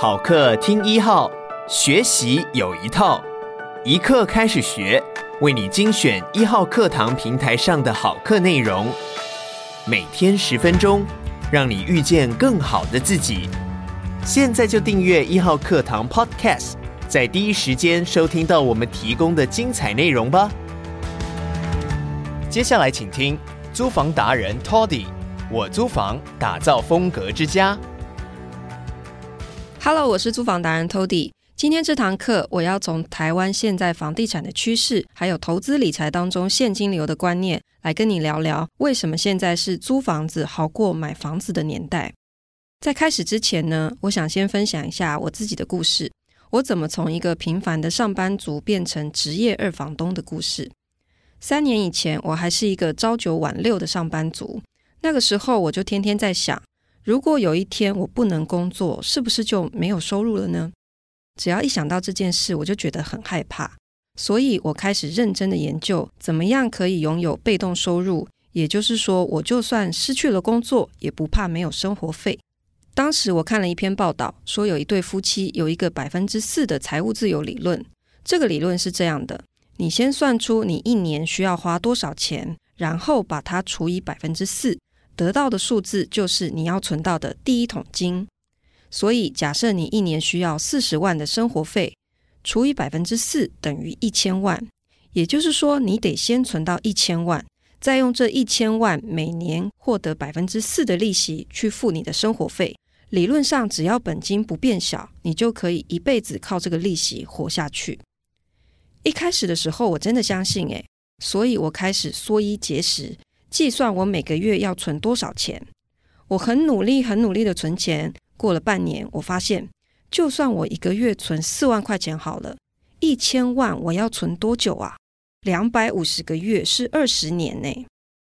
好课听一号，学习有一套，一课开始学，为你精选一号课堂平台上的好课内容，每天十分钟，让你遇见更好的自己。现在就订阅一号课堂 Podcast，在第一时间收听到我们提供的精彩内容吧。接下来请听租房达人 Toddy，我租房打造风格之家。Hello，我是租房达人 Tody。今天这堂课，我要从台湾现在房地产的趋势，还有投资理财当中现金流的观念，来跟你聊聊为什么现在是租房子好过买房子的年代。在开始之前呢，我想先分享一下我自己的故事，我怎么从一个平凡的上班族变成职业二房东的故事。三年以前，我还是一个朝九晚六的上班族，那个时候我就天天在想。如果有一天我不能工作，是不是就没有收入了呢？只要一想到这件事，我就觉得很害怕。所以我开始认真的研究，怎么样可以拥有被动收入。也就是说，我就算失去了工作，也不怕没有生活费。当时我看了一篇报道，说有一对夫妻有一个百分之四的财务自由理论。这个理论是这样的：你先算出你一年需要花多少钱，然后把它除以百分之四。得到的数字就是你要存到的第一桶金。所以，假设你一年需要四十万的生活费，除以百分之四等于一千万。也就是说，你得先存到一千万，再用这一千万每年获得百分之四的利息去付你的生活费。理论上，只要本金不变小，你就可以一辈子靠这个利息活下去。一开始的时候，我真的相信，诶，所以我开始缩衣节食。计算我每个月要存多少钱，我很努力、很努力的存钱。过了半年，我发现，就算我一个月存四万块钱好了，一千万我要存多久啊？两百五十个月是二十年呢。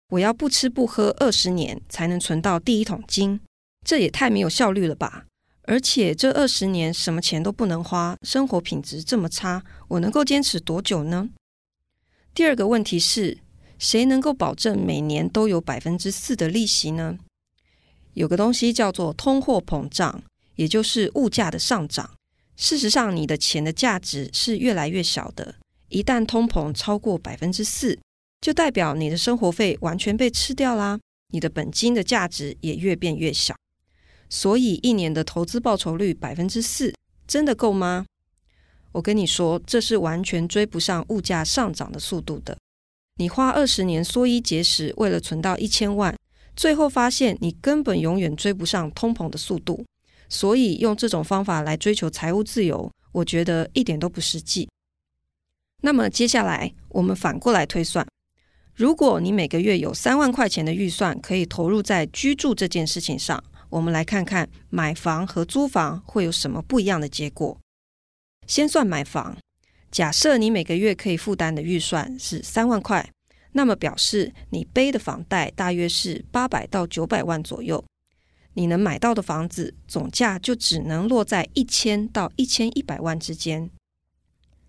我要不吃不喝二十年才能存到第一桶金，这也太没有效率了吧！而且这二十年什么钱都不能花，生活品质这么差，我能够坚持多久呢？第二个问题是，谁能够保证每年都有百分之四的利息呢？有个东西叫做通货膨胀，也就是物价的上涨。事实上，你的钱的价值是越来越小的。一旦通膨超过百分之四，就代表你的生活费完全被吃掉啦，你的本金的价值也越变越小。所以，一年的投资报酬率百分之四，真的够吗？我跟你说，这是完全追不上物价上涨的速度的。你花二十年缩衣节食，为了存到一千万，最后发现你根本永远追不上通膨的速度。所以用这种方法来追求财务自由，我觉得一点都不实际。那么接下来我们反过来推算，如果你每个月有三万块钱的预算可以投入在居住这件事情上，我们来看看买房和租房会有什么不一样的结果。先算买房。假设你每个月可以负担的预算是三万块，那么表示你背的房贷大约是八百到九百万左右，你能买到的房子总价就只能落在一千到一千一百万之间。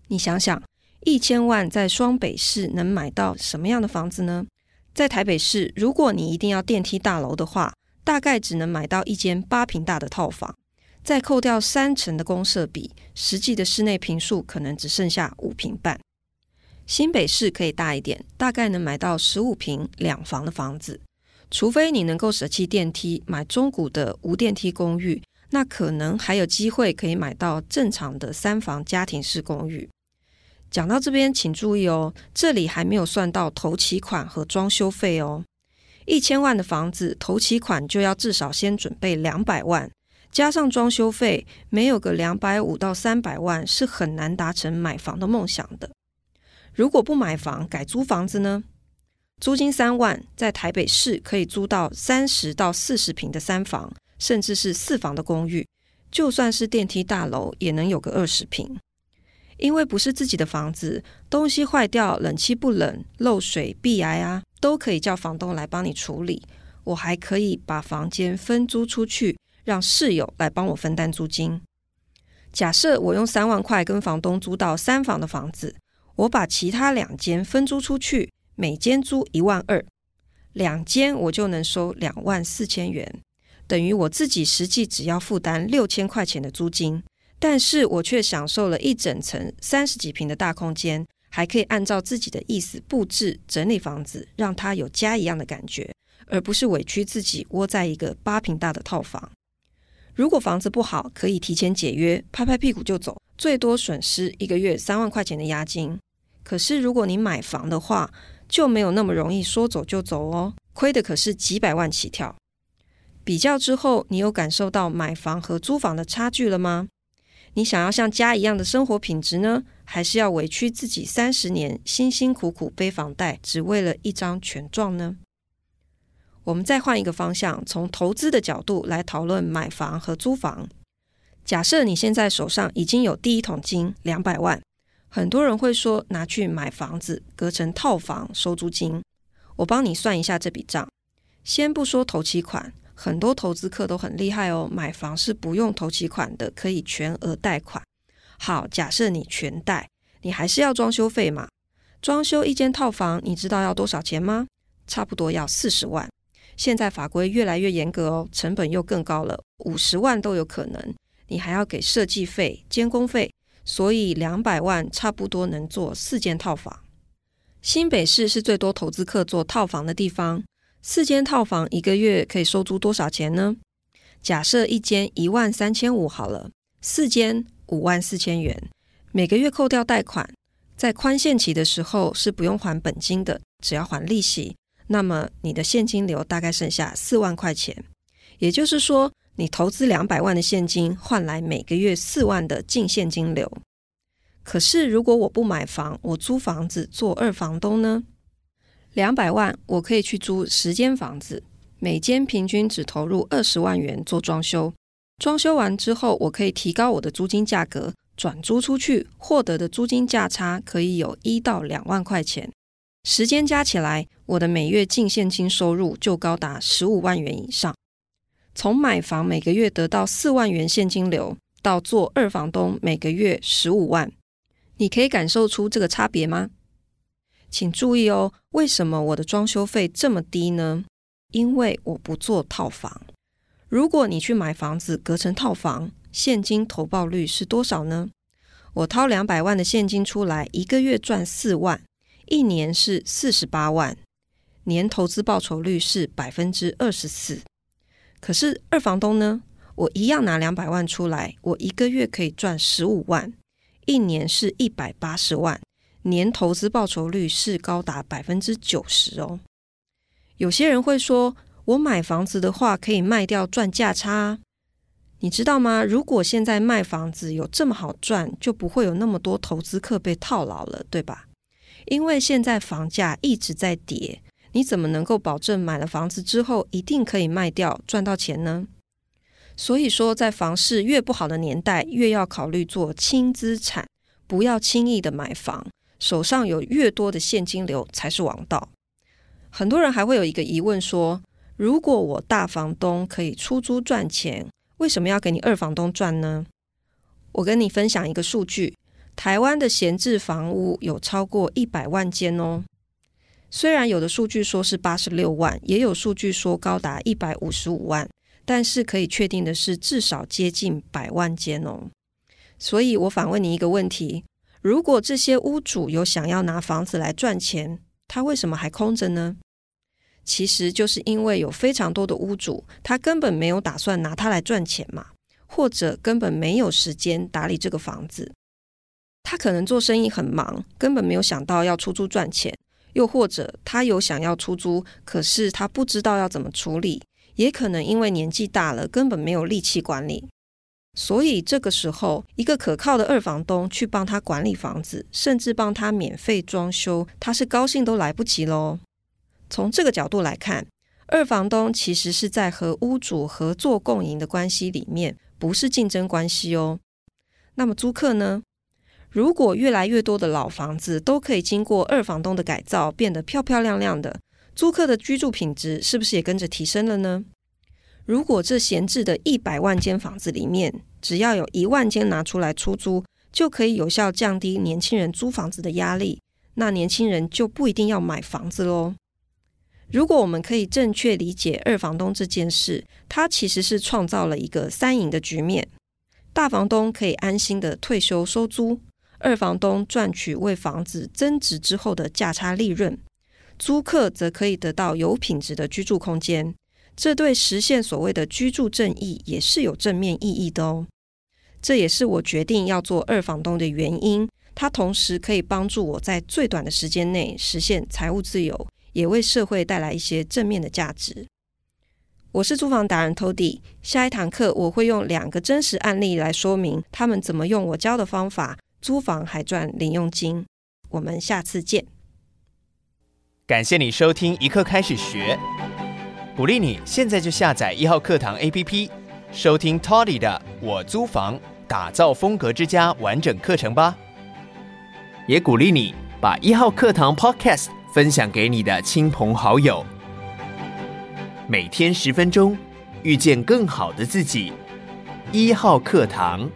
你想想，一千万在双北市能买到什么样的房子呢？在台北市，如果你一定要电梯大楼的话，大概只能买到一间八坪大的套房。再扣掉三成的公设比，实际的室内坪数可能只剩下五坪半。新北市可以大一点，大概能买到十五坪两房的房子。除非你能够舍弃电梯，买中古的无电梯公寓，那可能还有机会可以买到正常的三房家庭式公寓。讲到这边，请注意哦，这里还没有算到头期款和装修费哦。一千万的房子，头期款就要至少先准备两百万。加上装修费，没有个两百五到三百万是很难达成买房的梦想的。如果不买房，改租房子呢？租金三万，在台北市可以租到三十到四十平的三房，甚至是四房的公寓。就算是电梯大楼，也能有个二十平。因为不是自己的房子，东西坏掉、冷气不冷、漏水、壁癌啊，都可以叫房东来帮你处理。我还可以把房间分租出去。让室友来帮我分担租金。假设我用三万块跟房东租到三房的房子，我把其他两间分租出去，每间租一万二，两间我就能收两万四千元，等于我自己实际只要负担六千块钱的租金，但是我却享受了一整层三十几平的大空间，还可以按照自己的意思布置整理房子，让它有家一样的感觉，而不是委屈自己窝在一个八平大的套房。如果房子不好，可以提前解约，拍拍屁股就走，最多损失一个月三万块钱的押金。可是如果你买房的话，就没有那么容易说走就走哦，亏的可是几百万起跳。比较之后，你有感受到买房和租房的差距了吗？你想要像家一样的生活品质呢，还是要委屈自己三十年辛辛苦苦背房贷，只为了一张权状呢？我们再换一个方向，从投资的角度来讨论买房和租房。假设你现在手上已经有第一桶金两百万，很多人会说拿去买房子，隔成套房收租金。我帮你算一下这笔账，先不说头期款。很多投资客都很厉害哦，买房是不用头期款的，可以全额贷款。好，假设你全贷，你还是要装修费嘛？装修一间套房，你知道要多少钱吗？差不多要四十万。现在法规越来越严格哦，成本又更高了，五十万都有可能。你还要给设计费、监工费，所以两百万差不多能做四间套房。新北市是最多投资客做套房的地方。四间套房一个月可以收租多少钱呢？假设一间一万三千五好了，四间五万四千元，每个月扣掉贷款，在宽限期的时候是不用还本金的，只要还利息。那么你的现金流大概剩下四万块钱，也就是说，你投资两百万的现金换来每个月四万的净现金流。可是如果我不买房，我租房子做二房东呢？两百万，我可以去租十间房子，每间平均只投入二十万元做装修。装修完之后，我可以提高我的租金价格，转租出去，获得的租金价差可以有一到两万块钱。时间加起来，我的每月净现金收入就高达十五万元以上。从买房每个月得到四万元现金流，到做二房东每个月十五万，你可以感受出这个差别吗？请注意哦，为什么我的装修费这么低呢？因为我不做套房。如果你去买房子隔成套房，现金投报率是多少呢？我掏两百万的现金出来，一个月赚四万，一年是四十八万，年投资报酬率是百分之二十四。可是二房东呢？我一样拿两百万出来，我一个月可以赚十五万，一年是一百八十万。年投资报酬率是高达百分之九十哦。有些人会说，我买房子的话可以卖掉赚价差，你知道吗？如果现在卖房子有这么好赚，就不会有那么多投资客被套牢了，对吧？因为现在房价一直在跌，你怎么能够保证买了房子之后一定可以卖掉赚到钱呢？所以说，在房市越不好的年代，越要考虑做轻资产，不要轻易的买房。手上有越多的现金流才是王道。很多人还会有一个疑问说：如果我大房东可以出租赚钱，为什么要给你二房东赚呢？我跟你分享一个数据：台湾的闲置房屋有超过一百万间哦。虽然有的数据说是八十六万，也有数据说高达一百五十五万，但是可以确定的是，至少接近百万间哦。所以我反问你一个问题。如果这些屋主有想要拿房子来赚钱，他为什么还空着呢？其实就是因为有非常多的屋主，他根本没有打算拿它来赚钱嘛，或者根本没有时间打理这个房子。他可能做生意很忙，根本没有想到要出租赚钱，又或者他有想要出租，可是他不知道要怎么处理，也可能因为年纪大了，根本没有力气管理。所以这个时候，一个可靠的二房东去帮他管理房子，甚至帮他免费装修，他是高兴都来不及喽。从这个角度来看，二房东其实是在和屋主合作共赢的关系里面，不是竞争关系哦。那么租客呢？如果越来越多的老房子都可以经过二房东的改造，变得漂漂亮亮的，租客的居住品质是不是也跟着提升了呢？如果这闲置的一百万间房子里面，只要有一万间拿出来出租，就可以有效降低年轻人租房子的压力，那年轻人就不一定要买房子喽。如果我们可以正确理解二房东这件事，它其实是创造了一个三赢的局面：大房东可以安心的退休收租，二房东赚取为房子增值之后的价差利润，租客则可以得到有品质的居住空间。这对实现所谓的居住正义也是有正面意义的哦。这也是我决定要做二房东的原因。它同时可以帮助我在最短的时间内实现财务自由。也为社会带来一些正面的价值。我是租房达人 TOD，下一堂课我会用两个真实案例来说明他们怎么用我教的方法租房还赚零用金。我们下次见。感谢你收听一课开始学，鼓励你现在就下载一号课堂 APP，收听 Tody 的我租房打造风格之家完整课程吧。也鼓励你把一号课堂 Podcast。分享给你的亲朋好友，每天十分钟，遇见更好的自己。一号课堂。